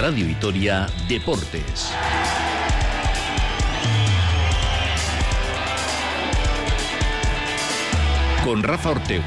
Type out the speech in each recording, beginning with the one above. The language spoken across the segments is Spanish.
Radio Vitoria Deportes. Con Rafa Ortego.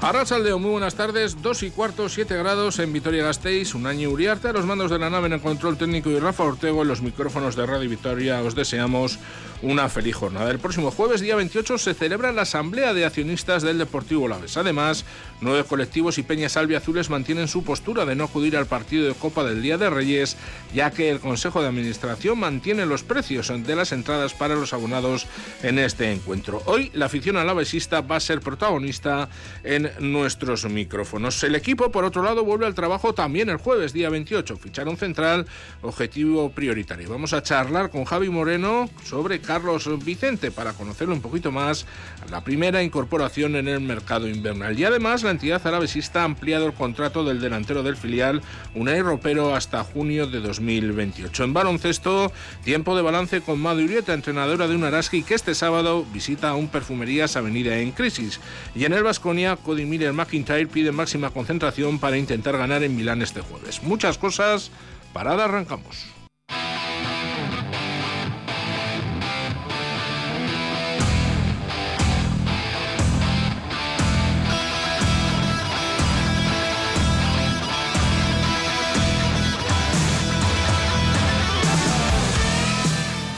Arrasaldeo, muy buenas tardes. Dos y cuarto, siete grados en Vitoria-Gasteiz. Un año Uriarte a los mandos de la nave en el control técnico y Rafa Ortego en los micrófonos de Radio Vitoria. Os deseamos una feliz jornada. El próximo jueves, día 28, se celebra la Asamblea de Accionistas del Deportivo Laves. Además, nueve colectivos y peñas albiazules mantienen su postura de no acudir al partido de Copa del Día de Reyes, ya que el Consejo de Administración mantiene los precios de las entradas para los abonados en este encuentro. Hoy, la afición alavesista va a ser protagonista en nuestros micrófonos. El equipo, por otro lado, vuelve al trabajo también el jueves, día 28. Fichar un central, objetivo prioritario. Vamos a charlar con Javi Moreno sobre Carlos Vicente para conocerlo un poquito más. La primera incorporación en el mercado invernal. Y además, la entidad alavesista ha ampliado el contrato del delantero del filial, Unai Ropero, hasta junio de 2028. En baloncesto, tiempo de balance con Madu Urieta, entrenadora de un Araski, que este sábado visita a un Perfumerías Avenida en crisis. Y en el Vasconia, Cody Miller McIntyre pide máxima concentración para intentar ganar en Milán este jueves. Muchas cosas. Parada, arrancamos.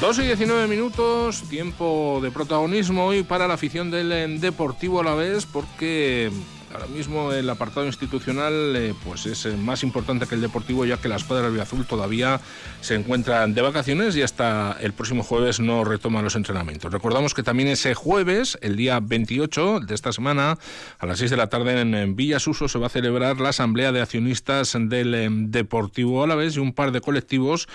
2 y 19 minutos, tiempo de protagonismo hoy para la afición del Deportivo a la vez, porque Ahora mismo el apartado institucional eh, pues es eh, más importante que el deportivo ya que la escuadra azul todavía se encuentran de vacaciones y hasta el próximo jueves no retoman los entrenamientos. Recordamos que también ese jueves, el día 28 de esta semana, a las 6 de la tarde en, Villasuso se va a celebrar la asamblea de accionistas del em, Deportivo Alavés y un par de colectivos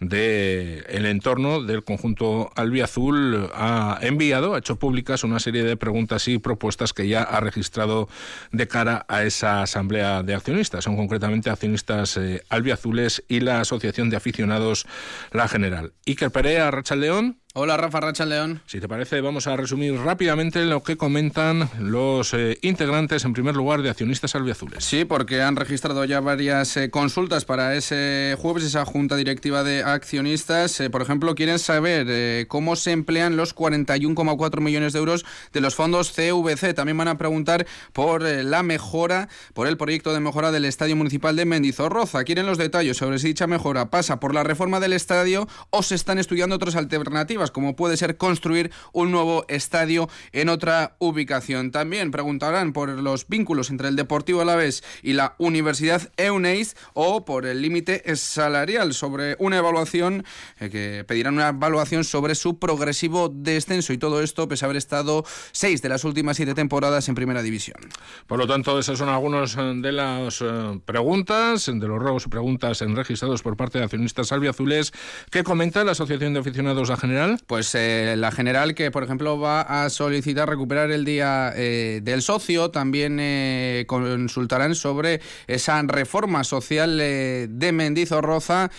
del el entorno del conjunto albiazul ha enviado, ha hecho públicas una serie de preguntas y propuestas que ya ha registrado de cara a esa asamblea de accionistas. Son concretamente accionistas eh, albiazules y la Asociación de Aficionados La General. Iker Perea, Racha León. Hola Rafa Racha León. Si te parece, vamos a resumir rápidamente lo que comentan los eh, integrantes, en primer lugar, de Accionistas Albiazules. Sí, porque han registrado ya varias eh, consultas para ese jueves, esa junta directiva de accionistas. Eh, por ejemplo, quieren saber cómo se emplean los 41,4 millones de euros de los fondos CVC. También van a preguntar por la mejora, por el proyecto de mejora del Estadio Municipal de Mendizorroza. Quieren los detalles sobre si dicha mejora pasa por la reforma del estadio o se están estudiando otras alternativas como puede ser construir un nuevo estadio en otra ubicación. También preguntarán por los vínculos entre el Deportivo Alavés y la Universidad EUNEIS o por el límite salarial sobre una evaluación eh, que pedirán una evaluación sobre su progresivo descenso y todo esto pese a haber estado seis de las últimas siete temporadas en Primera División. Por lo tanto, esas son algunas eh, de las eh, preguntas, de los ruegos y preguntas registrados por parte de accionistas albiazules que comenta la Asociación de Aficionados a General pues eh, la general que, por ejemplo, va a solicitar recuperar el día eh, del socio, también eh, consultarán sobre esa reforma social de Mendizorroza.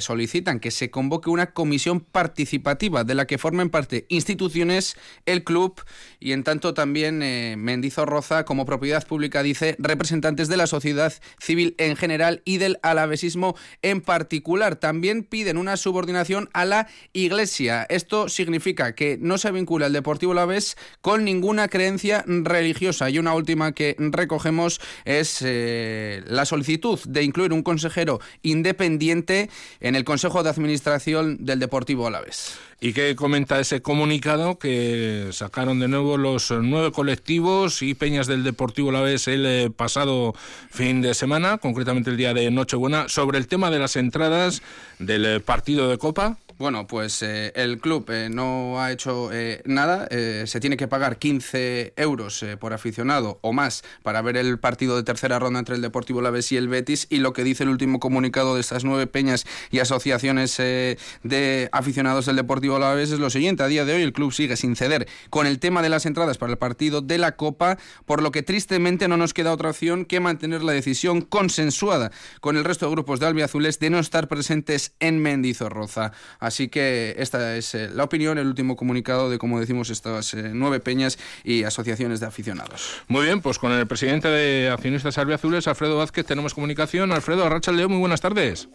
solicitan que se convoque una comisión participativa de la que formen parte instituciones, el club y, en tanto, también Mendizorroza, como propiedad pública, dice representantes de la sociedad civil en general y del alavesismo en particular. También piden una subordinación a la Iglesia esto significa que no se vincula el Deportivo La Vez con ninguna creencia religiosa. Y una última que recogemos es eh, la solicitud de incluir un consejero independiente en el Consejo de Administración del Deportivo Alavés. ¿Y qué comenta ese comunicado que sacaron de nuevo los nueve colectivos y peñas del Deportivo Alavés el eh, pasado fin de semana, concretamente el día de Nochebuena, sobre el tema de las entradas del eh, partido de Copa? Bueno, pues eh, el club eh, no ha hecho eh, nada. se tiene que pagar 15 euros por aficionado o más para ver el partido de tercera ronda entre el Deportivo Laves y el Betis. Y lo que dice el último comunicado de estas nueve peñas y asociaciones de aficionados del Deportivo Laves es lo siguiente. A día de hoy el club sigue sin ceder con el tema de las entradas para el partido de la Copa, por lo que tristemente no nos queda otra opción que mantener la decisión consensuada con el resto de grupos de albiazules de no estar presentes en Mendizorroza. Así que esta es la opinión, el último comunicado de, como decimos, estas nueve peñas y asociaciones de aficionados. Muy bien, pues con el presidente de Accionistas Azules, Alfredo Vázquez, tenemos comunicación. Alfredo, Arracha León, muy buenas tardes.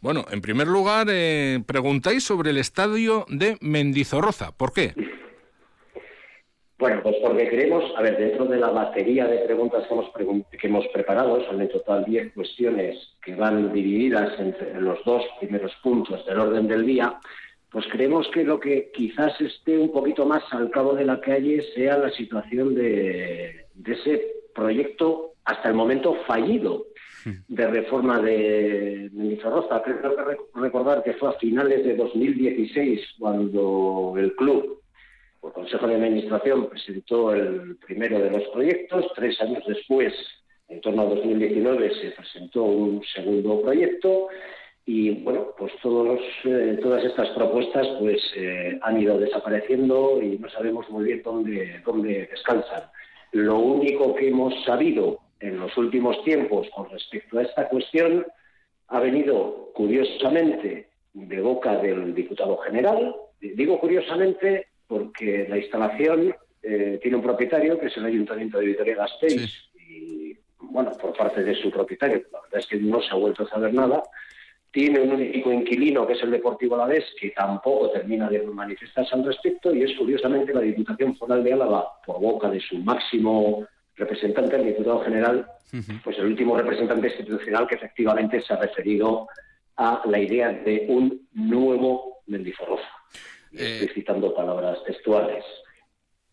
Bueno, en primer lugar, eh, preguntáis sobre el estadio de Mendizorroza. ¿Por qué? Bueno, pues porque creemos, a ver, dentro de la batería de preguntas que hemos, que hemos preparado, son en total 10 cuestiones que van divididas entre los dos primeros puntos del orden del día, pues creemos que lo que quizás esté un poquito más al cabo de la calle sea la situación de, de ese proyecto hasta el momento fallido de reforma de Mendizorroza. Creo que recordar que fue a finales de 2016 cuando el club, por Consejo de Administración, presentó el primero de los proyectos. Tres años después, en torno a 2019, se presentó un segundo proyecto. Y bueno, pues todos, eh, todas estas propuestas pues eh, han ido desapareciendo y no sabemos muy bien dónde, dónde descansan. Lo único que hemos sabido en los últimos tiempos con respecto a esta cuestión ha venido curiosamente de boca del diputado general. Digo curiosamente porque la instalación eh, tiene un propietario que es el Ayuntamiento de Vitoria-Gasteiz y, bueno, por parte de su propietario, la verdad es que no se ha vuelto a saber nada. Tiene un único inquilino que es el Deportivo Alavés que tampoco termina de manifestarse al respecto y es curiosamente la Diputación Foral de Álava, por boca de su máximo representante, el diputado general, pues el último representante institucional que efectivamente se ha referido a la idea de un nuevo Mendiforroza. Eh, Estoy citando palabras textuales.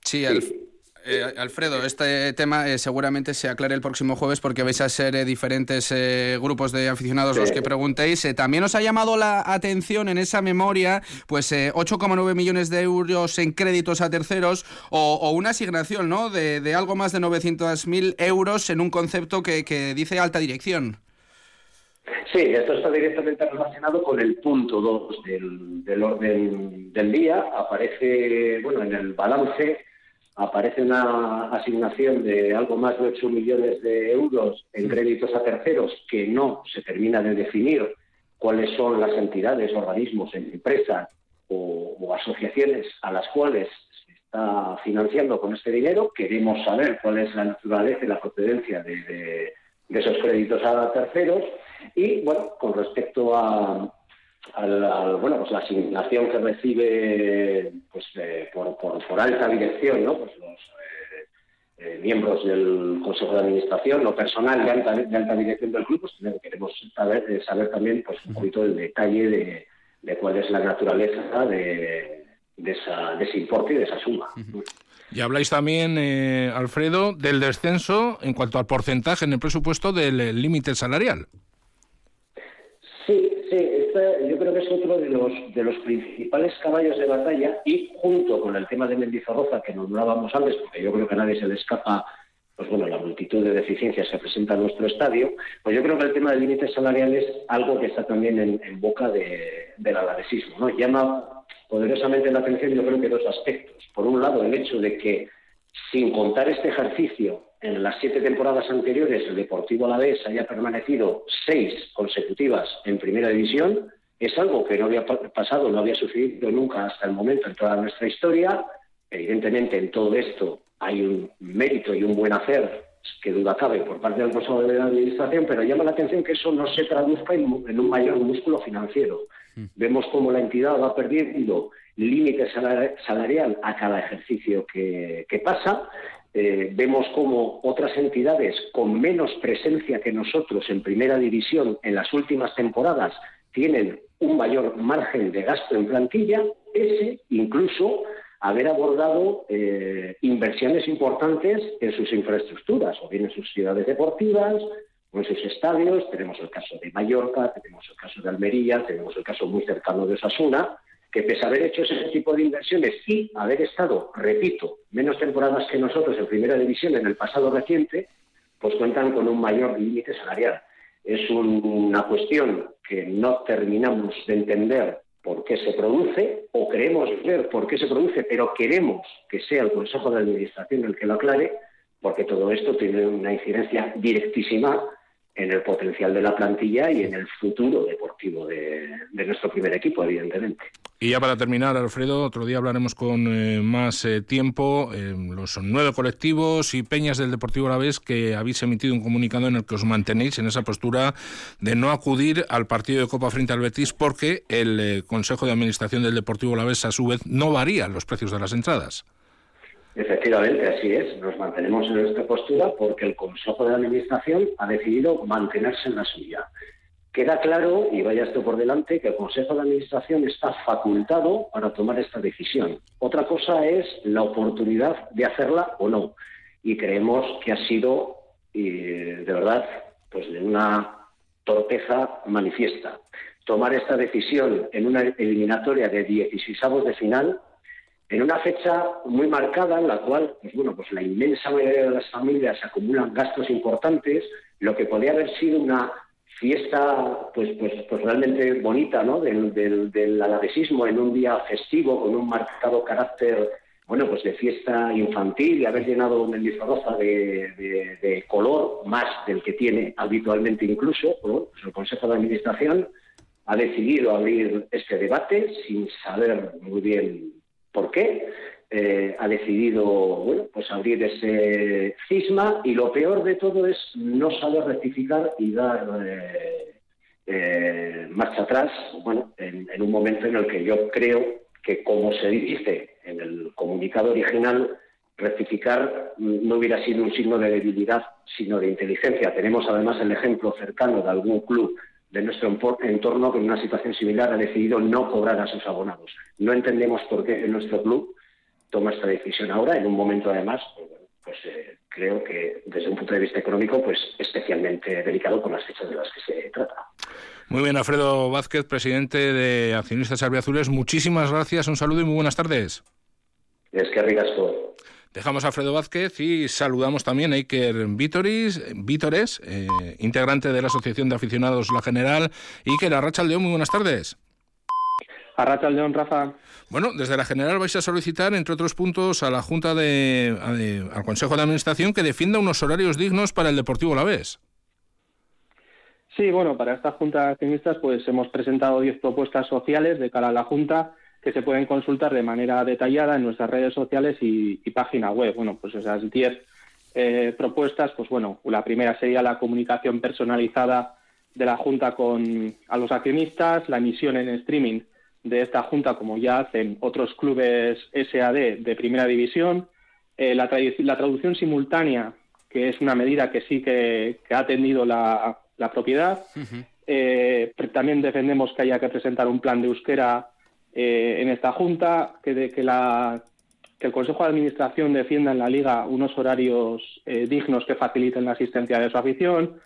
Sí, sí. Eh, Alfredo, este tema eh, seguramente se aclare el próximo jueves porque vais a ser eh, diferentes grupos de aficionados los que preguntéis. también os ha llamado la atención en esa memoria, pues 8,9 millones de euros en créditos a terceros o, una asignación, ¿no? De, algo más de 900.000 euros en un concepto que, dice alta dirección. Sí, esto está directamente relacionado con el punto 2 del, orden del día. Aparece, bueno, en el balance aparece una asignación de algo más de 8 millones de euros en créditos a terceros que no se termina de definir cuáles son las entidades, organismos, empresas o, asociaciones a las cuales se está financiando con este dinero. Queremos saber cuál es la naturaleza y la procedencia de esos créditos a terceros. Y, bueno, con respecto a, al, bueno, pues la asignación que recibe pues, eh, por, por, alta dirección, ¿no? Pues los eh, eh, miembros del Consejo de Administración, lo personal de alta, de alta dirección del club, pues queremos saber, saber también pues, un poquito el detalle de, cuál es la naturaleza de, de, esa, de ese importe y de esa suma. Y habláis también, Alfredo, del descenso en cuanto al porcentaje en el presupuesto del límite salarial. Sí, sí, yo creo que es otro de los, de los principales caballos de batalla y junto con el tema de Mendizorroza que nombrábamos antes, porque yo creo que a nadie se le escapa pues bueno, la multitud de deficiencias que presenta nuestro estadio, pues yo creo que el tema del límite salarial es algo que está también en, boca de, del alavesismo. ¿no? Llama poderosamente la atención yo creo que dos aspectos. Por un lado, el hecho de que sin contar este ejercicio en las siete temporadas anteriores el Deportivo Alavés haya permanecido seis consecutivas en primera división, es algo que no había pasado, no había sucedido nunca hasta el momento en toda nuestra historia. Evidentemente, en todo esto hay un mérito y un buen hacer que duda cabe por parte del Consejo de la Administración, pero llama la atención que eso no se traduzca en, un mayor músculo financiero. Mm. Vemos cómo la entidad va perdiendo límite salarial a cada ejercicio que pasa eh, vemos como otras entidades con menos presencia que nosotros en primera división en las últimas temporadas tienen un mayor margen de gasto en plantilla, ese incluso haber abordado eh, inversiones importantes en sus infraestructuras, o bien en sus ciudades deportivas, o en sus estadios. Tenemos el caso de Mallorca, tenemos el caso de Almería, tenemos el caso muy cercano de Osasuna, que pese a haber hecho ese tipo de inversiones y haber estado, repito, menos temporadas que nosotros en primera división en el pasado reciente, pues cuentan con un mayor límite salarial. Es una cuestión que no terminamos de entender por qué se produce, o queremos ver por qué se produce, pero queremos que sea el Consejo de Administración el que lo aclare, porque todo esto tiene una incidencia directísima en el potencial de la plantilla y en el futuro deportivo de, nuestro primer equipo, evidentemente. Y ya para terminar, Alfredo, otro día hablaremos con eh, más eh, tiempo. Eh, los nueve colectivos y peñas del Deportivo Alavés que habéis emitido un comunicado en el que os mantenéis en esa postura de no acudir al partido de Copa frente al Betis porque el Consejo de Administración del Deportivo Alavés a su vez no varía los precios de las entradas. Efectivamente, así es. Nos mantenemos en esta postura porque el Consejo de Administración ha decidido mantenerse en la suya. Queda claro, y vaya esto por delante, que el Consejo de Administración está facultado para tomar esta decisión. Otra cosa es la oportunidad de hacerla o no. Y creemos que ha sido, de verdad, pues de una torpeza manifiesta. Tomar esta decisión en una eliminatoria de 16 de final en una fecha muy marcada en la cual, pues bueno, pues la inmensa mayoría de las familias acumulan gastos importantes, lo que podría haber sido una fiesta pues pues pues realmente bonita ¿no? del, del, del en un día festivo con un marcado carácter bueno pues de fiesta infantil y haber llenado Mendizorroza de, de color más del que tiene habitualmente incluso pues el Consejo de Administración ha decidido abrir este debate sin saber muy bien por qué, eh, ha decidido bueno, pues abrir ese cisma y lo peor de todo es no saber rectificar y dar eh, eh, marcha atrás bueno, en, un momento en el que yo creo que, como se dice en el comunicado original, rectificar no hubiera sido un signo de debilidad, sino de inteligencia. Tenemos además el ejemplo cercano de algún club de nuestro entorno que en una situación similar ha decidido no cobrar a sus abonados. No entendemos por qué nuestro club toma esta decisión ahora, en un momento además, pues, pues eh, creo que desde un punto de vista económico, pues especialmente delicado con las fechas de las que se trata. Muy bien, Alfredo Vázquez, presidente de Accionistas Albiazules, muchísimas gracias, un saludo y muy buenas tardes. Es que todo. Dejamos a Alfredo Vázquez y saludamos también a Iker Vítores, Vítores eh, integrante de la Asociación de Aficionados La General. Iker, Arracha León, muy buenas tardes. Arracha León, Rafa. Bueno, desde la General vais a solicitar, entre otros puntos, a la Junta de, al Consejo de Administración que defienda unos horarios dignos para el Deportivo La Vez. Sí, bueno, para esta Junta de Accionistas pues hemos presentado 10 propuestas sociales de cara a la Junta que se pueden consultar de manera detallada en nuestras redes sociales y, página web. Bueno, pues esas 10 eh, propuestas, pues bueno, la primera sería la comunicación personalizada de la Junta con a los accionistas, la emisión en streaming de esta Junta, como ya hacen otros clubes SAD de primera división, eh, la, traducción simultánea, que es una medida que sí que, ha atendido la, propiedad. Eh, también defendemos que haya que presentar un plan de euskera eh, en esta Junta, que, de, que, la, que, el Consejo de Administración defienda en la Liga unos horarios eh, dignos que faciliten la asistencia de su afición.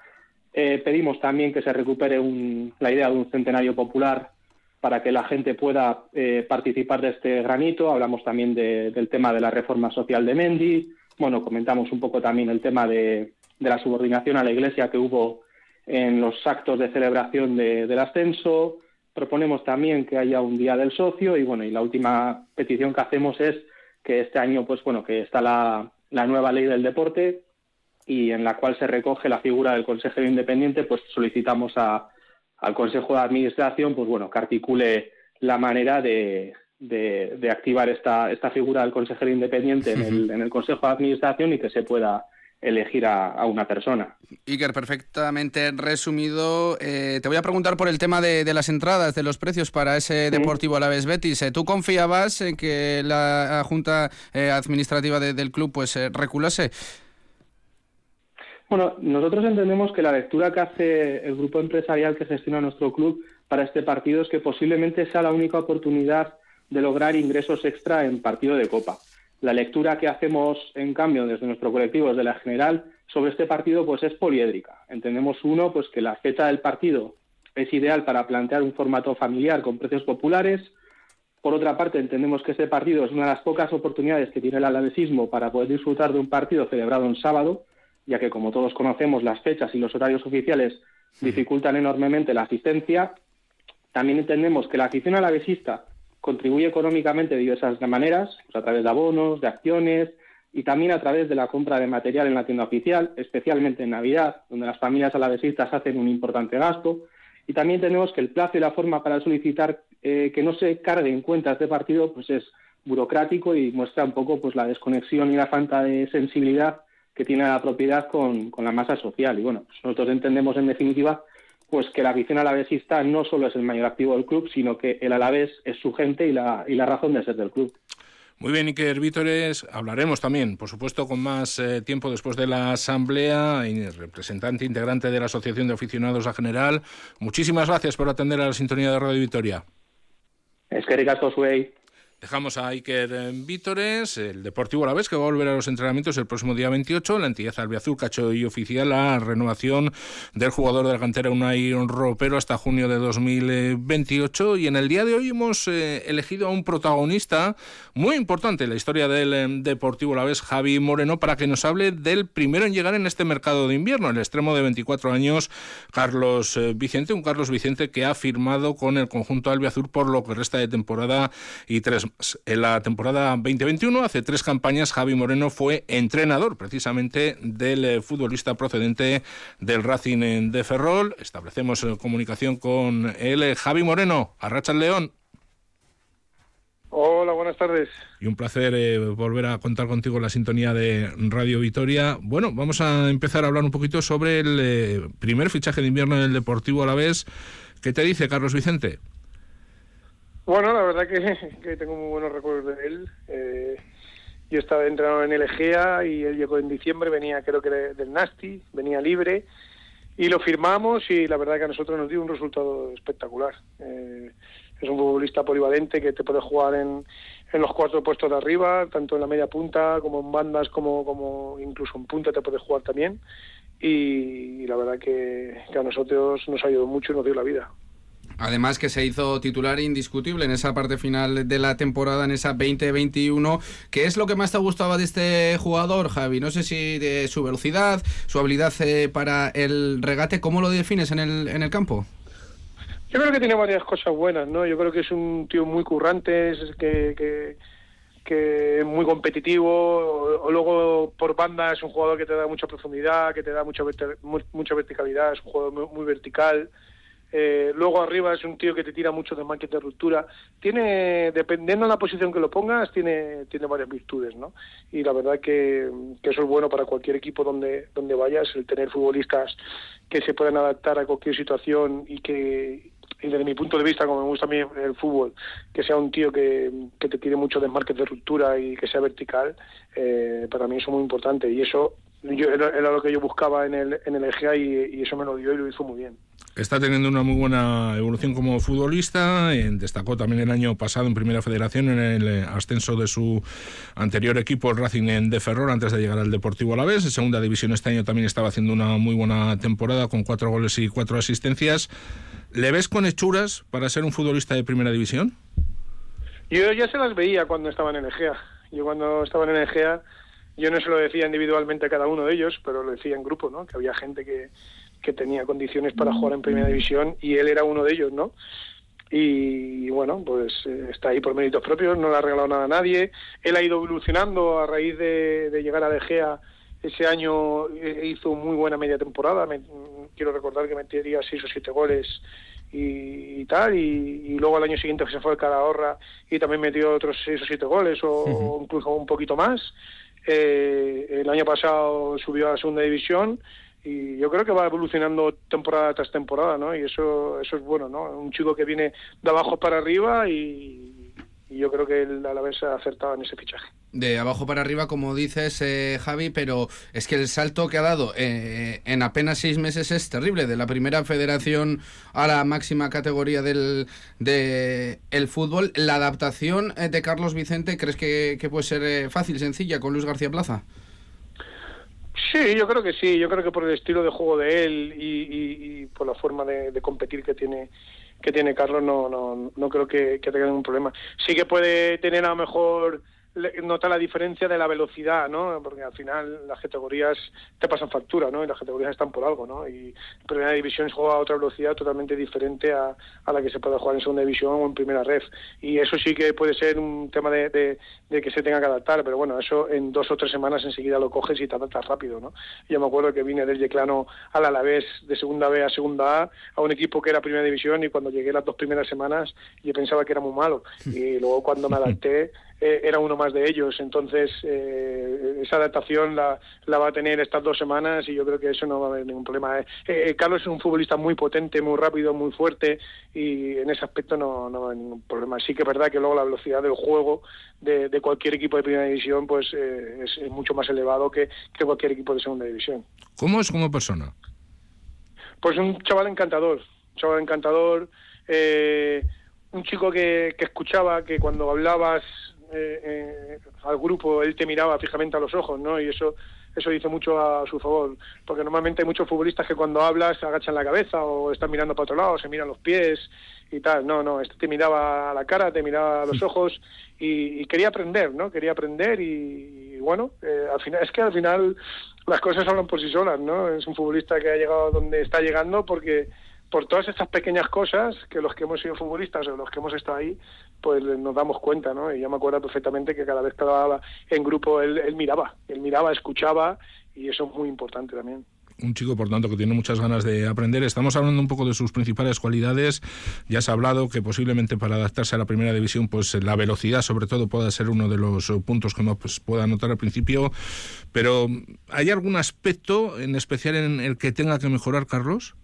Eh, pedimos también que se recupere la idea de un centenario popular para que la gente pueda participar de este granito. Hablamos también del tema de la reforma social de Mendy. Bueno, comentamos un poco también el tema de, la subordinación a la Iglesia que hubo en los actos de celebración del ascenso. Proponemos también que haya un día del socio y bueno, y la última petición que hacemos es que este año, pues bueno, que está la, nueva ley del deporte y en la cual se recoge la figura del consejero independiente, pues solicitamos al Consejo de Administración, pues bueno, que articule la manera de, de, activar esta, esta figura del consejero independiente en el, en el Consejo de Administración y que se pueda elegir a, una persona. Iker, perfectamente resumido. Eh, te voy a preguntar por el tema de, las entradas, de los precios para ese Deportivo Alaves Betis. Eh, ¿Tú confiabas en que la Junta eh, Administrativa del club pues reculase? Bueno, nosotros entendemos que la lectura que hace el grupo empresarial que gestiona nuestro club para este partido es que posiblemente sea la única oportunidad de lograr ingresos extra en partido de Copa. La lectura que hacemos, en cambio, desde nuestro colectivo, desde la general, sobre este partido, pues es poliédrica. Entendemos, uno, pues que la fecha del partido es ideal para plantear un formato familiar con precios populares. Por otra parte, entendemos que este partido es una de las pocas oportunidades que tiene el alavesismo para poder disfrutar de un partido celebrado en sábado, ya que, como todos conocemos, las fechas y los horarios oficiales dificultan enormemente la asistencia. También entendemos que la afición alavesista contribuye económicamente de diversas maneras, pues a través de abonos, de acciones y también a través de la compra de material en la tienda oficial, especialmente en Navidad, donde las familias alavesistas hacen un importante gasto. Y también tenemos que el plazo y la forma para solicitar eh, que no se carguen cuentas de partido pues es burocrático y muestra un poco pues la desconexión y la falta de sensibilidad que tiene la propiedad con, con la masa social. Y bueno, pues nosotros entendemos en definitiva pues que la afición alavesista no solo es el mayor activo del club, sino que el alavés es su gente y la, y la razón de ser del club. Muy bien, Iker Vítores. Hablaremos también, por supuesto, con más eh, tiempo después de la asamblea. Y representante integrante de la Asociación de Aficionados a General. Muchísimas gracias por atender a la sintonía de Radio Vitoria. Es que ricasco, Dejamos a Iker Vítores, el Deportivo La Vez, que va a volver a los entrenamientos el próximo día 28. La entidad albiazul cachó y oficial la renovación del jugador de la cantera Unai Ropero hasta junio de 2028. Y en el día de hoy hemos eh, elegido a un protagonista muy importante en la historia del eh, Deportivo La Vez, Javi Moreno, para que nos hable del primero en llegar en este mercado de invierno, el extremo de 24 años, Carlos eh, Vicente. Un Carlos Vicente que ha firmado con el conjunto albiazul por lo que resta de temporada y tres en la temporada 2021, hace tres campañas, Javi Moreno fue entrenador precisamente del eh, futbolista procedente del Racing de Ferrol. Establecemos eh, comunicación con él. Eh, Javi Moreno, Arracha León. Hola, buenas tardes. Y un placer volver a contar contigo en la sintonía de Radio Vitoria. Bueno, vamos a empezar a hablar un poquito sobre el primer fichaje de invierno del Deportivo a la vez. ¿Qué te dice Carlos Vicente? Bueno, la verdad que, tengo muy buenos recuerdos de él. Eh, yo estaba entrenado en el Egea y él llegó en diciembre, venía creo que del Nasti, venía libre y lo firmamos y la verdad que a nosotros nos dio un resultado espectacular. Eh, es un futbolista polivalente que te puede jugar en, en los cuatro puestos de arriba, tanto en la media punta como en bandas, como, como incluso en punta te puede jugar también. Y, la verdad que, que a nosotros nos ayudado mucho y nos dio la vida. Además que se hizo titular indiscutible en esa parte final de la temporada, en esa 2021. ¿Qué es lo que más te gustaba de este jugador, Javi? No sé si de su velocidad, su habilidad eh, para el regate, ¿cómo lo defines en el, en el campo? Yo creo que tiene varias cosas buenas, ¿no? Yo creo que es un tío muy currante, es que, que, que es muy competitivo, o, luego por banda es un jugador que te da mucha profundidad, que te da mucha, mucha verticalidad, es un jugador muy, muy vertical. Eh, luego arriba es un tío que te tira mucho de de ruptura. Tiene, dependiendo de la posición que lo pongas, tiene, tiene varias virtudes, ¿no? Y la verdad que, eso es bueno para cualquier equipo donde, donde vayas, el tener futbolistas que se puedan adaptar a cualquier situación y que, desde mi punto de vista, como me gusta a mí el fútbol, que sea un tío que, que te tire mucho de market de ruptura y que sea vertical, eh, para mí eso es muy importante. Y eso yo, era, lo que yo buscaba en el, en el EGA y eso me lo dio y lo hizo muy bien está teniendo una muy buena evolución como futbolista. destacó también el año pasado en Primera Federación en el eh, ascenso de su anterior equipo, el Racing de Ferrol, antes de llegar al Deportivo Alavés. En Segunda División este año también estaba haciendo una muy buena temporada con cuatro goles y cuatro asistencias. ¿Le ves con hechuras para ser un futbolista de Primera División? Yo ya se las veía cuando estaba en Egea. Yo cuando estaba en Egea, yo no se lo decía individualmente a cada uno de ellos, pero lo decía en grupo, ¿no? Que había gente que que tenía condiciones para jugar en primera división y él era uno de ellos, ¿no? Y bueno, pues eh, está ahí por méritos propios, no le ha regalado nada a nadie. Él ha ido evolucionando a raíz de, llegar a De Gea. Ese año eh, hizo muy buena media temporada. quiero recordar que metería seis o siete goles y, tal. Y, luego al año siguiente se fue al Calahorra y también metió otros seis o siete goles o, incluso un poquito más. Eh, el año pasado subió a la segunda división y yo creo que va evolucionando temporada tras temporada, ¿no? Y eso, eso es bueno, ¿no? Un chico que viene de abajo para arriba y, yo creo que él a la vez ha acertado en ese fichaje. De abajo para arriba, como dices, eh, Javi, pero es que el salto que ha dado eh, en apenas seis meses es terrible, de la primera federación a la máxima categoría del de el fútbol. ¿La adaptación eh, de Carlos Vicente crees que, que puede ser fácil, sencilla, con Luis García Plaza? Sí, yo creo que sí. Yo creo que por el estilo de juego de él y, por la forma de, competir que tiene que tiene Carlos, no, no, no creo que, tenga ningún problema. Sí que puede tener a lo mejor nota la diferencia de la velocidad, ¿no? Porque al final las categorías te pasan factura, ¿no? Y las categorías están por algo, ¿no? Y en primera división se juega a otra velocidad totalmente diferente a, a, la que se puede jugar en segunda división o en primera red. Y eso sí que puede ser un tema de, de, que se tenga que adaptar, pero bueno, eso en dos o tres semanas enseguida lo coges y te adaptas rápido, ¿no? Yo me acuerdo que vine del Yeclano al Alavés de segunda B a segunda A, a un equipo que era primera división y cuando llegué las dos primeras semanas yo pensaba que era muy malo. Y luego cuando me adapté eh, era uno más de ellos. Entonces, eh, esa adaptación la, la, va a tener estas dos semanas y yo creo que eso no va a haber ningún problema. Eh, Carlos es un futbolista muy potente, muy rápido, muy fuerte y en ese aspecto no, no va a haber ningún problema. Sí que es verdad que luego la velocidad del juego de, de cualquier equipo de primera división pues es, es, mucho más elevado que, que cualquier equipo de segunda división. ¿Cómo es como persona? Pues un chaval encantador, un chaval encantador. un chico que, que escuchaba, que cuando hablabas eh, eh, al grupo, él te miraba fijamente a los ojos, ¿no? Y eso eso dice mucho a su favor, porque normalmente hay muchos futbolistas que cuando hablas se agachan la cabeza o están mirando para otro lado, se miran los pies y tal. No, no, este te miraba a la cara, te miraba a los ojos y, quería aprender, ¿no? Quería aprender y, bueno, eh, al final es que al final las cosas hablan por sí solas, ¿no? Es un futbolista que ha llegado donde está llegando porque por todas estas pequeñas cosas que los que hemos sido futbolistas o los que hemos estado ahí, pues nos damos cuenta, ¿no? Y yo me acuerdo perfectamente que cada vez que hablaba en grupo él, miraba, él miraba, escuchaba y eso es muy importante también un chico, por tanto, que tiene muchas ganas de aprender. Estamos hablando un poco de sus principales cualidades. Ya se ha hablado que posiblemente para adaptarse a la primera división, pues la velocidad, sobre todo, pueda ser uno de los puntos que uno pues, pueda notar al principio. Pero, ¿hay algún aspecto en especial en el que tenga que mejorar, Carlos?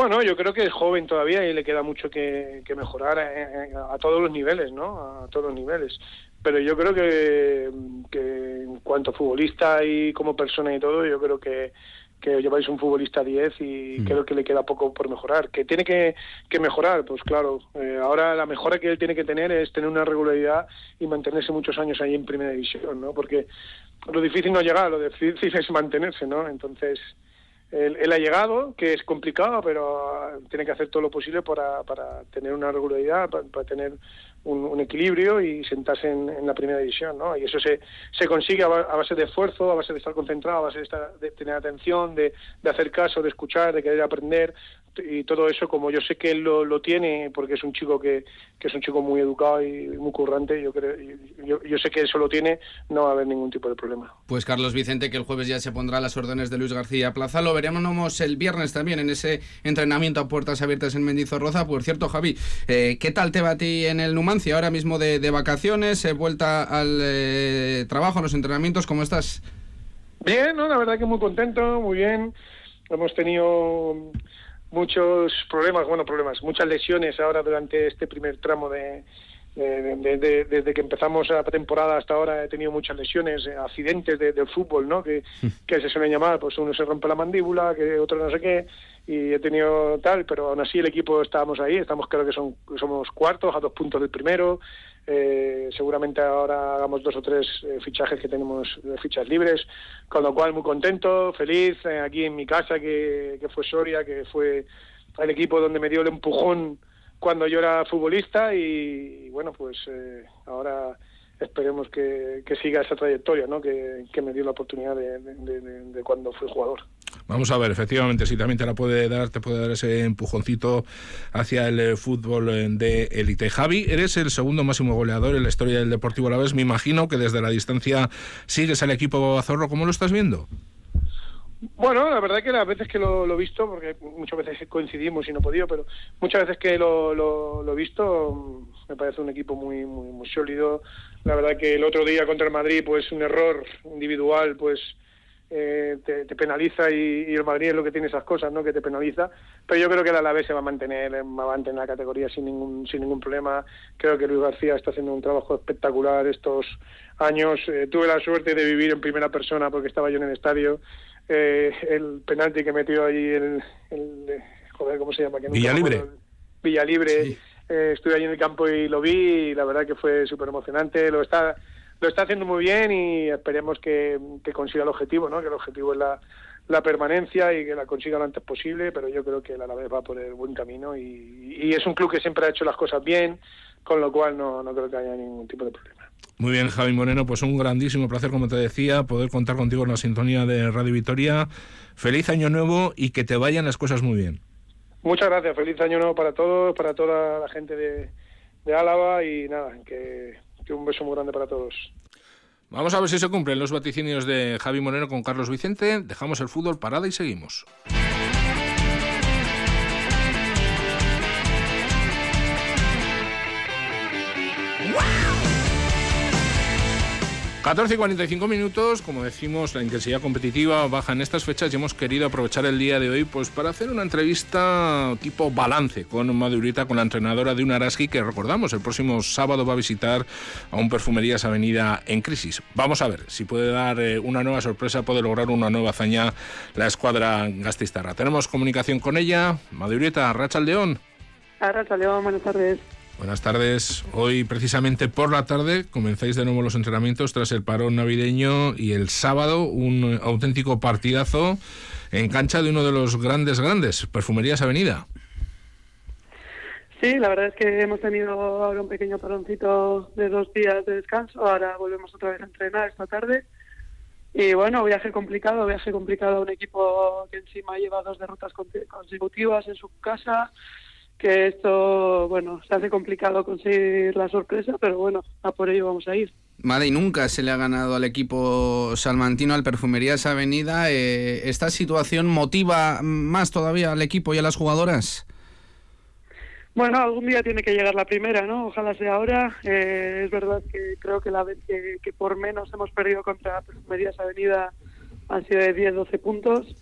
Bueno, yo creo que es joven todavía y le queda mucho que, mejorar a, todos los niveles, ¿no? A todos los niveles. Pero yo creo que, en cuanto a futbolista y como persona y todo, yo creo que, que lleváis un futbolista 10 y mm. creo que le queda poco por mejorar. ¿Que tiene que, mejorar? Pues claro, eh, ahora la mejora que él tiene que tener es tener una regularidad y mantenerse muchos años ahí en primera división, ¿no? Porque lo difícil no es llegar, lo difícil es mantenerse, ¿no? Entonces él, ha llegado, que es complicado, pero tiene que hacer todo lo posible para, para tener una regularidad, para, tener un, equilibrio y sentarse en, la primera división, ¿no? Y eso se, se consigue a, base de esfuerzo, a base de estar concentrado, a base de, estar, de tener atención, de, de hacer caso, de escuchar, de querer aprender, y todo eso como yo sé que él lo, lo tiene porque es un chico que, que, es un chico muy educado y muy currante yo creo yo, yo, sé que eso lo tiene no va a haber ningún tipo de problema. Pues Carlos Vicente que el jueves ya se pondrá las órdenes de Luis García Plaza. Lo veremos el viernes también en ese entrenamiento a puertas abiertas en Mendizorroza. Por cierto Javi eh, ¿qué tal te va a ti en el Numancia ahora mismo de, vacaciones eh, vuelta al eh, trabajo a los entrenamientos ¿cómo estás? Bien, ¿no? la verdad que muy contento, muy bien. Hemos tenido muchos problemas, bueno, problemas, muchas lesiones ahora durante este primer tramo de, desde que empezamos la temporada hasta ahora he tenido muchas lesiones, eh, accidentes de, del fútbol, ¿no? Que, que se suelen llamar, pues uno se rompe la mandíbula, que otro no sé qué, y he tenido tal, pero aún así el equipo estábamos ahí, estamos creo que son, somos cuartos a dos puntos del primero, eh, seguramente ahora hagamos dos o tres eh, fichajes que tenemos de fichas libres, con lo cual muy contento, feliz, eh, aquí en mi casa que, que fue Soria, que fue el equipo donde me dio el empujón cuando yo era futbolista y, bueno, pues ahora esperemos que, siga esa trayectoria ¿no? que, me dio la oportunidad de, cuando fui jugador. Vamos a ver, efectivamente, si también te la puede dar, te puede dar ese empujoncito hacia el eh, fútbol eh, de élite. Javi, eres el segundo máximo goleador en la historia del Deportivo a la vez. Me imagino que desde la distancia sigues al equipo Azorro. ¿Cómo lo estás viendo? Bueno, la verdad que las veces que lo, he visto, porque muchas veces coincidimos y no he podido, pero muchas veces que lo, he visto, me parece un equipo muy, muy, muy sólido. La verdad que el otro día contra el Madrid, pues un error individual, pues eh, te, penaliza y, el Madrid es lo que tiene esas cosas, ¿no? Que te penaliza. Pero yo creo que el Alavés se va a mantener, va a mantener la categoría sin ningún sin ningún problema. Creo que Luis García está haciendo un trabajo espectacular estos años. Eh, tuve la suerte de vivir en primera persona porque estaba yo en el estadio eh, el penalti que metió allí el, el joder, ¿cómo se llama? Villalibre. Villalibre. Eh, estuve allí en el campo y lo vi y la verdad que fue súper emocionante. Lo está, lo está haciendo muy bien y esperemos que, consiga el objetivo, ¿no? Que el objetivo es la, la permanencia y que la consiga lo antes posible, pero yo creo que la Alavés va por el buen camino y, y, es un club que siempre ha hecho las cosas bien, con lo cual no, no creo que haya ningún tipo de problema. Muy bien, Javi Moreno, pues un grandísimo placer, como te decía, poder contar contigo en la sintonía de Radio Vitoria. Feliz año nuevo y que te vayan las cosas muy bien. Muchas gracias, feliz año nuevo para todos, para toda la gente de, de Álava y nada, que, que un beso muy grande para todos. Vamos a ver si se cumplen los vaticinios de Javi Moreno con Carlos Vicente. Dejamos el fútbol parada y seguimos. 14 y 45 minutos, como decimos, la intensidad competitiva baja en estas fechas y hemos querido aprovechar el día de hoy pues para hacer una entrevista tipo balance con Madurita, con la entrenadora de Unaraski, que recordamos, el próximo sábado va a visitar a un Perfumerías Avenida en crisis. Vamos a ver si puede dar eh, una nueva sorpresa, puede lograr una nueva hazaña la escuadra gastistarra. Tenemos comunicación con ella. Madurita, Racha León. Racha León, buenas tardes. Buenas tardes. Hoy, precisamente por la tarde, comenzáis de nuevo los entrenamientos tras el parón navideño y el sábado un auténtico partidazo en cancha de uno de los grandes, grandes, Perfumerías Avenida. Sí, la verdad es que hemos tenido ahora un pequeño paroncito de dos días de descanso. Ahora volvemos otra vez a entrenar esta tarde. Y bueno, viaje complicado, viaje complicado a un equipo que encima lleva dos derrotas consecutivas en su casa que esto, bueno, se hace complicado conseguir la sorpresa, pero bueno, a por ello vamos a ir. Madre, nunca se le ha ganado al equipo salmantino, al Perfumerías Avenida. Eh, ¿Esta situación motiva más todavía al equipo y a las jugadoras? Bueno, algún día tiene que llegar la primera, ¿no? Ojalá sea ahora. Eh, es verdad que creo que la vez que, que, por menos hemos perdido contra Perfumerías Avenida han sido de 10-12 puntos.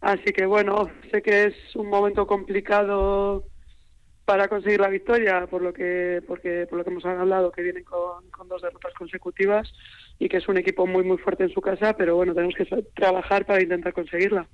Así que bueno, sé que es un momento complicado para conseguir la victoria, por lo que porque por lo que hemos hablado, que vienen con, con dos derrotas consecutivas y que es un equipo muy muy fuerte en su casa, pero bueno, tenemos que trabajar para intentar conseguirla.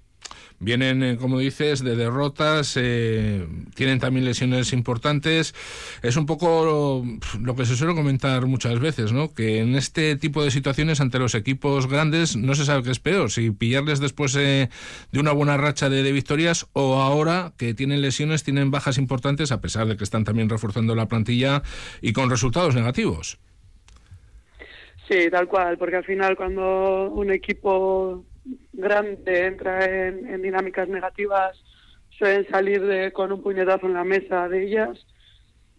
Vienen, eh, como dices, de derrotas, eh, tienen también lesiones importantes. Es un poco lo, que se suele comentar muchas veces, ¿no? Que en este tipo de situaciones ante los equipos grandes no se sabe qué es peor, si pillarles después eh, de una buena racha de, de, victorias o ahora que tienen lesiones, tienen bajas importantes, a pesar de que están también reforzando la plantilla y con resultados negativos. Sí, tal cual, porque al final cuando un equipo grande entra en, dinámicas negativas, suelen salir de, con un puñetazo en la mesa de ellas,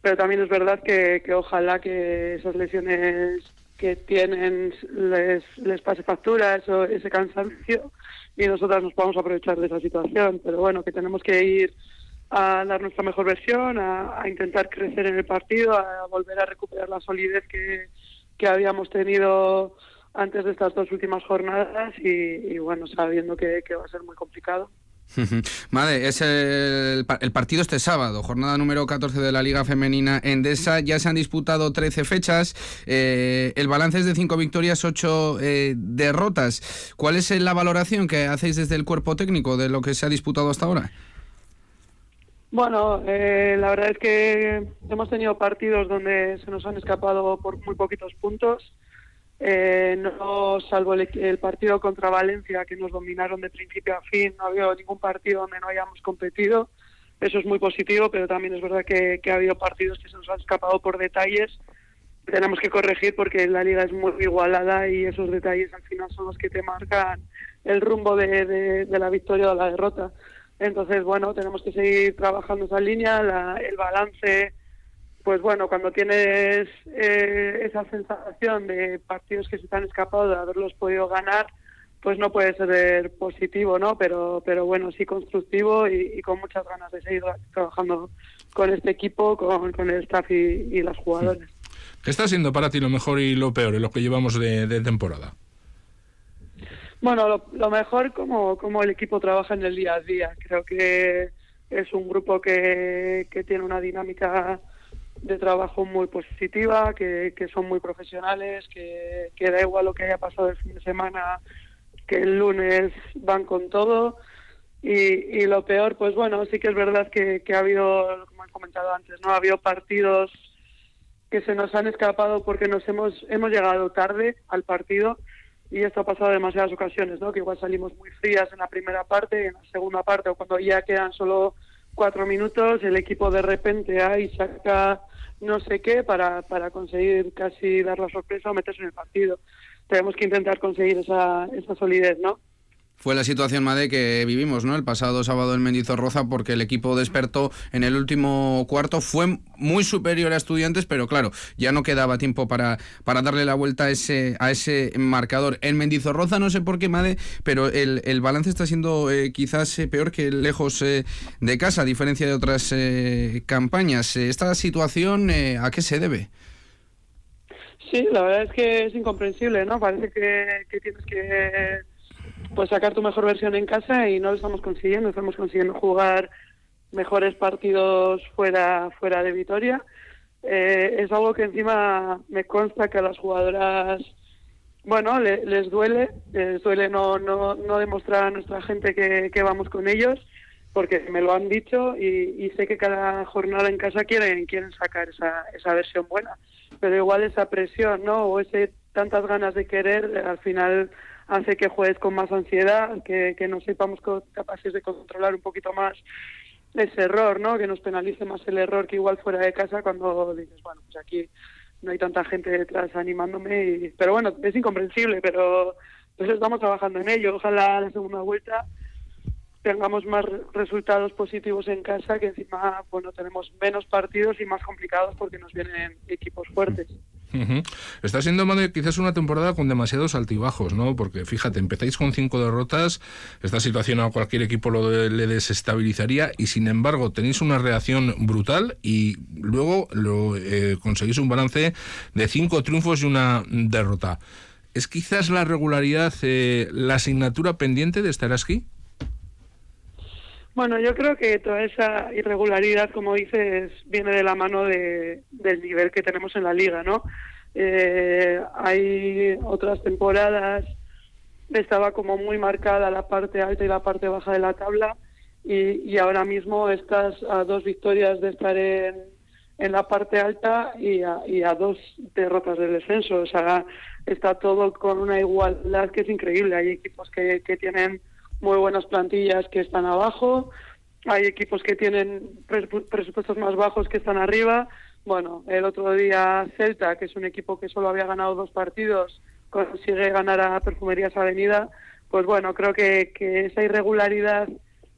pero también es verdad que, ojalá que esas lesiones que tienen les, les pase factura, eso, ese cansancio, y nosotras nos podamos aprovechar de esa situación. Pero bueno, que tenemos que ir a dar nuestra mejor versión, a, a intentar crecer en el partido, a volver a recuperar la solidez que, que habíamos tenido antes de estas dos últimas jornadas y, bueno, sabiendo que, va a ser muy complicado. Madre, es el, partido este sábado, jornada número 14 de la Liga Femenina Endesa. Ya se han disputado 13 fechas. Eh, el balance es de 5 victorias, 8 eh, derrotas. ¿Cuál es la valoración que hacéis desde el cuerpo técnico de lo que se ha disputado hasta ahora? Bueno, eh, la verdad es que hemos tenido partidos donde se nos han escapado por muy poquitos puntos. Eh, no salvo el, partido contra Valencia que nos dominaron de principio a fin, no ha habido ningún partido donde no hayamos competido. Eso es muy positivo, pero también es verdad que, ha habido partidos que se nos han escapado por detalles. Tenemos que corregir porque la liga es muy igualada y esos detalles al final son los que te marcan el rumbo de, la victoria o la derrota. Entonces, bueno, tenemos que seguir trabajando esa línea, el balance pues bueno, cuando tienes eh, esa sensación de partidos que se te han escapado de haberlos podido ganar, pues no puede ser positivo, ¿no? Pero, pero bueno, sí constructivo y, con muchas ganas de seguir trabajando con este equipo, con, el staff y, las jugadores. ¿Qué está siendo para ti lo mejor y lo peor en lo que llevamos de, temporada? Bueno, lo, lo, mejor como, como el equipo trabaja en el día a día. Creo que es un grupo que, que tiene una dinámica de trabajo muy positiva, que, que son muy profesionales, que, que, da igual lo que haya pasado el fin de semana, que el lunes van con todo. Y, y lo peor, pues bueno, sí que es verdad que, que ha habido, como he comentado antes, no ha habido partidos que se nos han escapado porque nos hemos hemos llegado tarde al partido y esto ha pasado demasiadas ocasiones, ¿no? Que igual salimos muy frías en la primera parte, en la segunda parte o cuando ya quedan solo cuatro minutos el equipo de repente ahí saca no sé qué para, para conseguir casi dar la sorpresa o meterse en el partido. Tenemos que intentar conseguir esa, esa solidez, ¿no? Fue la situación, Made, que vivimos ¿no? el pasado sábado en Mendizorroza porque el equipo despertó en el último cuarto. Fue muy superior a estudiantes, pero claro, ya no quedaba tiempo para, para darle la vuelta a ese, a ese marcador. En Mendizorroza, no sé por qué, Made, pero el, el balance está siendo eh, quizás eh, peor que lejos eh, de casa, a diferencia de otras campañas. ¿Esta situación a qué se debe? Sí, la verdad es que es incomprensible, ¿no? Parece que tienes que pues sacar tu mejor versión en casa y no lo estamos consiguiendo, estamos consiguiendo jugar mejores partidos fuera fuera de Vitoria. Eh, es algo que encima me consta que a las jugadoras, bueno, les duele, les duele no, no, no demostrar a nuestra gente que, que vamos con ellos, porque me lo han dicho y, y, sé que cada jornada en casa quieren, quieren sacar esa, esa versión buena. Pero igual esa presión, ¿no? O ese tantas ganas de querer, al final hace que juegues con más ansiedad, que, que no sepamos capaces de controlar un poquito más ese error, ¿no? Que nos penalice más el error que igual fuera de casa cuando dices, bueno, pues aquí no hay tanta gente detrás animándome. Y... Pero bueno, es incomprensible, pero pues estamos trabajando en ello. Ojalá la segunda vuelta tengamos más resultados positivos en casa, que encima, bueno, tenemos menos partidos y más complicados porque nos vienen equipos fuertes. Está siendo quizás una temporada con demasiados altibajos, ¿no? Porque fíjate, empezáis con cinco derrotas, esta situación a cualquier equipo lo le desestabilizaría y sin embargo tenéis una reacción brutal y luego lo, eh, conseguís un balance de cinco triunfos y una derrota. ¿Es quizás la regularidad eh, la asignatura pendiente de Staraski? Bueno, yo creo que toda esa irregularidad, como dices, viene de la mano de, del nivel que tenemos en la liga, ¿no? Eh, hay otras temporadas, estaba como muy marcada la parte alta y la parte baja de la tabla, y, y ahora mismo estás a dos victorias de estar en, en la parte alta y a, y a dos derrotas del descenso. O sea, está todo con una igualdad que es increíble. Hay equipos que, que tienen muy buenas plantillas que están abajo, hay equipos que tienen presupuestos más bajos que están arriba. Bueno, el otro día Celta, que es un equipo que solo había ganado dos partidos, consigue ganar a Perfumerías Avenida. Pues bueno, creo que, que esa irregularidad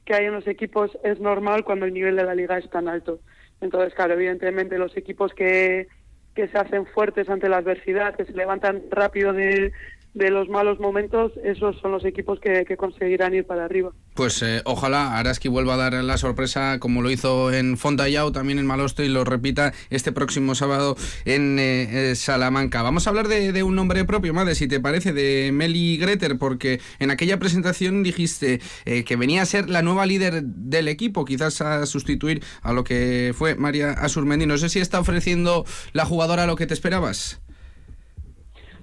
que hay en los equipos es normal cuando el nivel de la liga es tan alto. Entonces, claro, evidentemente los equipos que, que se hacen fuertes ante la adversidad, que se levantan rápido de, de los malos momentos, esos son los equipos que, conseguirán ir para arriba. Pues eh, ojalá Araski vuelva a dar la sorpresa como lo hizo en Fontallao, también en Malosto y lo repita este próximo sábado en eh, eh, Salamanca. Vamos a hablar de, un nombre propio, madre, si te parece, de Meli Greter, porque en aquella presentación dijiste que venía a ser la nueva líder del equipo, quizás a sustituir a lo que fue María Asurmendi. No sé si está ofreciendo la jugadora lo que te esperabas.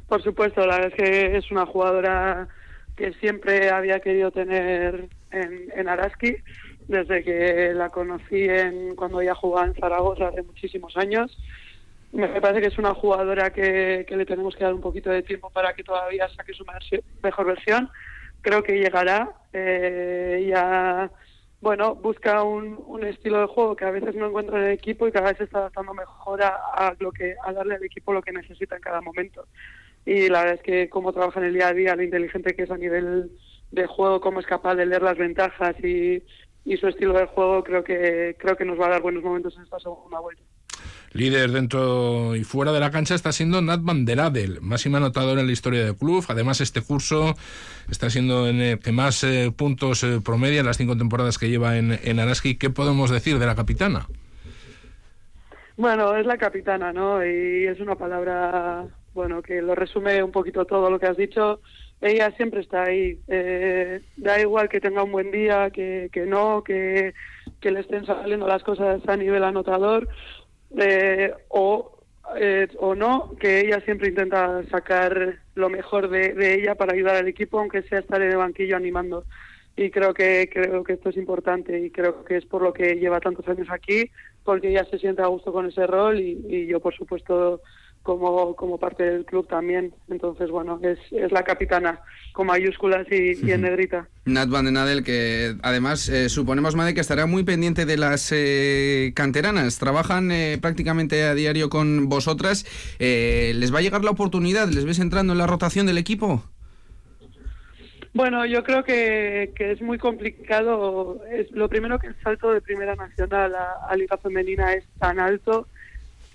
Por supuesto, la verdad es que es una jugadora que siempre había querido tener en, en Araski, desde que la conocí en, cuando ella jugaba en Zaragoza hace muchísimos años. Me parece que es una jugadora que, le tenemos que dar un poquito de tiempo para que todavía saque su mejor versión. Creo que llegará. Eh, ya, bueno, busca un, un, estilo de juego que a veces no encuentra en el equipo y cada vez se está adaptando mejor a, a, lo que, a darle al equipo lo que necesita en cada momento y la verdad es que cómo trabaja en el día a día, lo inteligente que es a nivel de juego, cómo es capaz de leer las ventajas y, y su estilo de juego, creo que creo que nos va a dar buenos momentos en esta segunda vuelta. Líder dentro y fuera de la cancha está siendo Nat Van der Adel, máxima anotador en la historia del club. Además, este curso está siendo en el que más eh, puntos eh, promedia en las cinco temporadas que lleva en, en Araski. ¿Qué podemos decir de la capitana? Bueno, es la capitana, ¿no? Y es una palabra bueno, que lo resume un poquito todo lo que has dicho. Ella siempre está ahí. Eh, da igual que tenga un buen día, que, que no, que, que le estén saliendo las cosas a nivel anotador, eh, o, eh, o no, que ella siempre intenta sacar lo mejor de, de, ella para ayudar al equipo, aunque sea estar en el banquillo animando. Y creo que, creo que esto es importante y creo que es por lo que lleva tantos años aquí, porque ella se siente a gusto con ese rol y, y yo, por supuesto, como, como parte del club también. Entonces, bueno, es, es la capitana con mayúsculas y, en negrita. Nat Van den Adel, que además eh, suponemos, Madre, que estará muy pendiente de las eh, canteranas. Trabajan eh, prácticamente a diario con vosotras. ¿Les va a llegar la oportunidad? ¿Les ves entrando en la rotación del equipo? Bueno, yo creo que, que es muy complicado. Es, lo primero que el salto de Primera Nacional a, a Liga Femenina es tan alto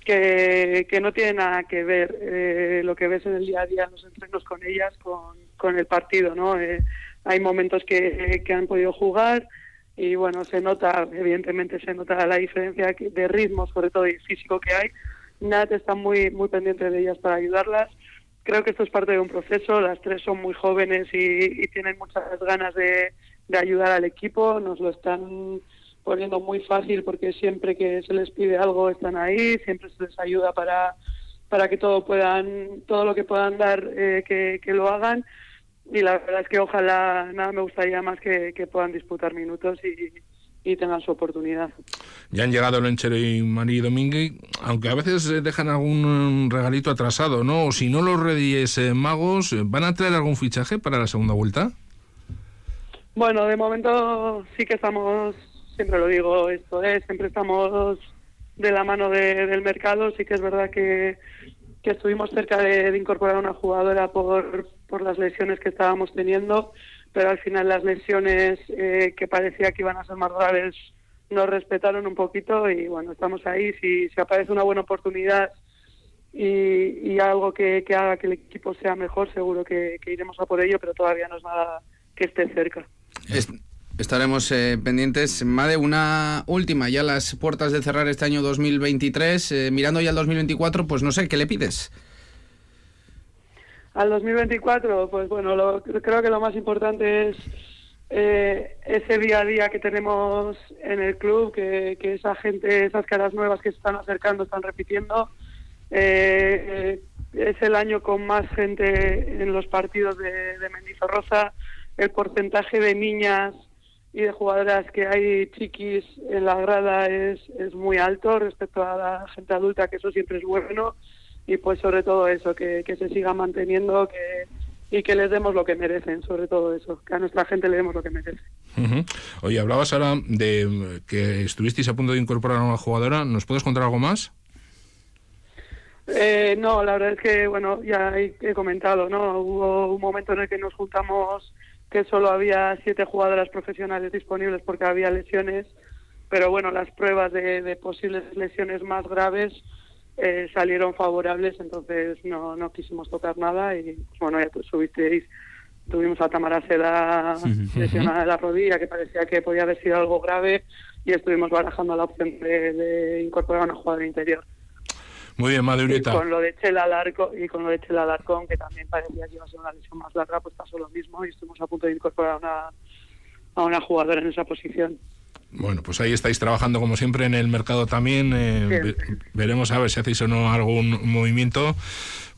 que, no tiene nada que ver eh, lo que ves en el día a día en los entrenos con ellas con, con el partido, ¿no? Eh, hay momentos que, que han podido jugar y bueno, se nota, evidentemente se nota la diferencia de ritmo, sobre todo y físico que hay. Nat está muy, muy pendiente de ellas para ayudarlas. Creo que esto es parte de un proceso, las tres son muy jóvenes y, y tienen muchas ganas de, de ayudar al equipo, nos lo están poniendo muy fácil porque siempre que se les pide algo están ahí, siempre se les ayuda para, para que todo puedan, todo lo que puedan dar eh, que, que, lo hagan y la verdad es que ojalá nada me gustaría más que, que puedan disputar minutos y, y tengan su oportunidad. Ya han llegado Lenchero y Mari Domínguez, aunque a veces dejan algún regalito atrasado, ¿no? O si no los Reyes eh, Magos, ¿van a traer algún fichaje para la segunda vuelta? Bueno, de momento sí que estamos siempre lo digo, esto es, siempre estamos de la mano del mercado. Sí que es verdad que, que estuvimos cerca de, incorporar a una jugadora por, por las lesiones que estábamos teniendo, pero al final las lesiones eh, que parecía que iban a ser más graves nos respetaron un poquito y bueno, estamos ahí. Si, si aparece una buena oportunidad y, y algo que, que, haga que el equipo sea mejor, seguro que iremos a por ello, pero todavía no es nada que esté cerca. Estaremos eh, pendientes. Made, una última, ya las puertas de cerrar este año 2023, eh, mirando ya al 2024, pues no sé, ¿qué le pides? Al 2024, pues bueno, lo, creo que lo más importante es eh, ese día a día que tenemos en el club, que, esa gente, esas caras nuevas que se están acercando, están repitiendo. Eh, es el año con más gente en los partidos de, de Mendizorroza. El porcentaje de niñas y de jugadoras que hay chiquis en la grada es, es muy alto respecto a la gente adulta, que eso siempre es bueno, y pues sobre todo eso, que, que se siga manteniendo que, y que les demos lo que merecen, sobre todo eso, que a nuestra gente le demos lo que merece. Oye, hablabas ahora de que estuvisteis a punto de incorporar a una jugadora, ¿nos puedes contar algo más? Eh, no, la verdad es que, bueno, ya he comentado, ¿no? Hubo un momento en el que nos juntamos que solo había siete jugadoras profesionales disponibles porque había lesiones, pero bueno, las pruebas de, posibles lesiones más graves eh, salieron favorables, entonces no, no quisimos tocar nada y bueno, ya subisteis, tuvimos a Tamara Seda lesionada de la rodilla, que parecía que podía haber sido algo grave y estuvimos barajando la opción de, de incorporar a una jugadora interior. Muy bien, Madurita. Y con lo de Chela Larco y con lo de Chela Larcón, que también parecía que iba a ser una lesión más larga, pues pasó lo mismo y estuvimos a punto de incorporar a una, a una jugadora en esa posición. Bueno, pues ahí estáis trabajando como siempre en el mercado también. Eh, veremos a ver si hacéis o no algún movimiento.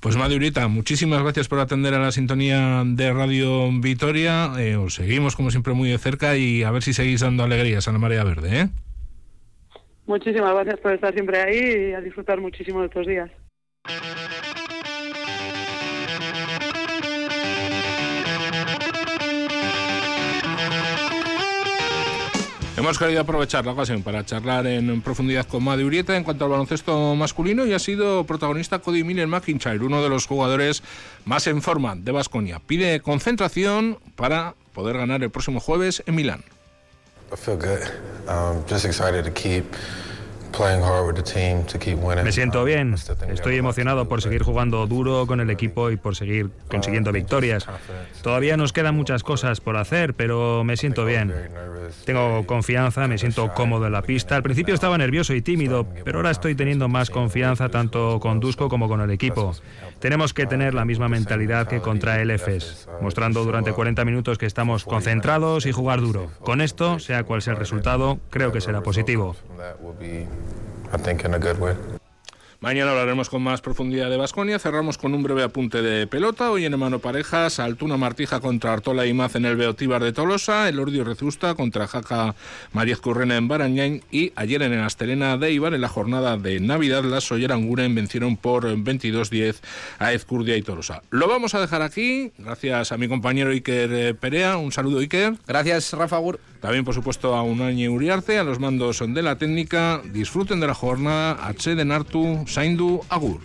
Pues Madurita, muchísimas gracias por atender a la sintonía de Radio Vitoria. Eh, os seguimos como siempre muy de cerca y a ver si seguís dando alegrías a la marea verde. ¿eh? Muchísimas gracias por estar siempre ahí y a disfrutar muchísimo de estos días. Hemos querido aprovechar la ocasión para charlar en profundidad con Madi Urieta en cuanto al baloncesto masculino y ha sido protagonista Cody Miller McIntyre, uno de los jugadores más en forma de Vasconia. Pide concentración para poder ganar el próximo jueves en Milán. Me siento bien. Estoy emocionado por seguir jugando duro con el equipo y por seguir consiguiendo victorias. Todavía nos quedan muchas cosas por hacer, pero me siento bien. Tengo confianza, me siento cómodo en la pista. Al principio estaba nervioso y tímido, pero ahora estoy teniendo más confianza tanto con Dusko como con el equipo. Tenemos que tener la misma mentalidad que contra el EFES, mostrando durante 40 minutos que estamos concentrados y jugar duro. Con esto, sea cual sea el resultado, creo que será positivo. Mañana hablaremos con más profundidad de Basconia. Cerramos con un breve apunte de pelota. Hoy en hermano parejas, Altuna Martija contra Artola y Maz en el Beotíbar de Tolosa, el Ordio Rezusta contra Jaca María Currena en Barañain y ayer en el Astelena de Ibar en la jornada de Navidad las Solleranguren vencieron por 22-10 a Ezcurdia y Tolosa. Lo vamos a dejar aquí. Gracias a mi compañero Iker eh, Perea. Un saludo Iker. Gracias Rafa Gur. También por supuesto a Unañe Uriarte, a los mandos de la técnica. Disfruten de la jornada. H de Nartu zaindu agur.